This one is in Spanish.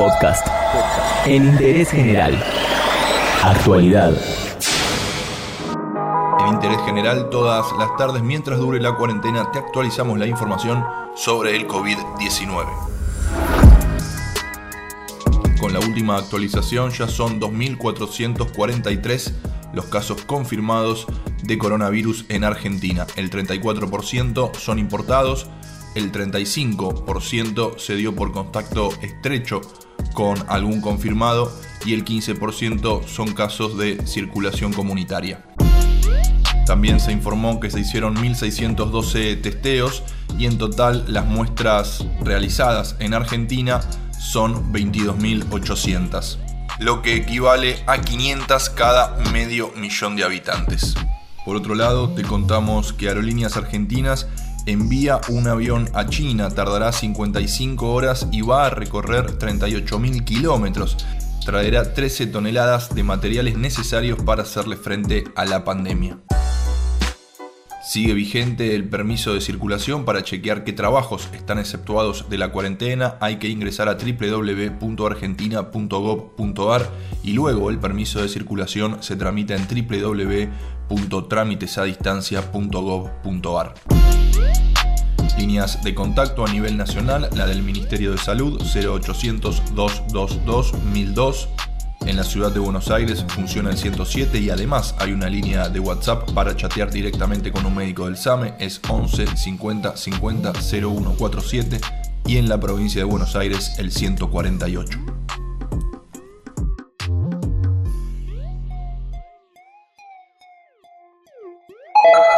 Podcast. En interés general. Actualidad. En interés general, todas las tardes, mientras dure la cuarentena, te actualizamos la información sobre el COVID-19. Con la última actualización ya son 2.443 los casos confirmados de coronavirus en Argentina. El 34% son importados, el 35% se dio por contacto estrecho con algún confirmado y el 15% son casos de circulación comunitaria. También se informó que se hicieron 1.612 testeos y en total las muestras realizadas en Argentina son 22.800, lo que equivale a 500 cada medio millón de habitantes. Por otro lado, te contamos que Aerolíneas Argentinas envía un avión a China, tardará 55 horas y va a recorrer 38.000 kilómetros. Traerá 13 toneladas de materiales necesarios para hacerle frente a la pandemia. Sigue vigente el permiso de circulación para chequear qué trabajos están exceptuados de la cuarentena. Hay que ingresar a www.argentina.gov.ar y luego el permiso de circulación se tramita en www.trámitesadistancia.gov.ar. Líneas de contacto a nivel nacional, la del Ministerio de Salud 0800 222 1002 en la ciudad de Buenos Aires funciona el 107 y además hay una línea de WhatsApp para chatear directamente con un médico del SAME, es 11 50 50 0147 y en la provincia de Buenos Aires el 148.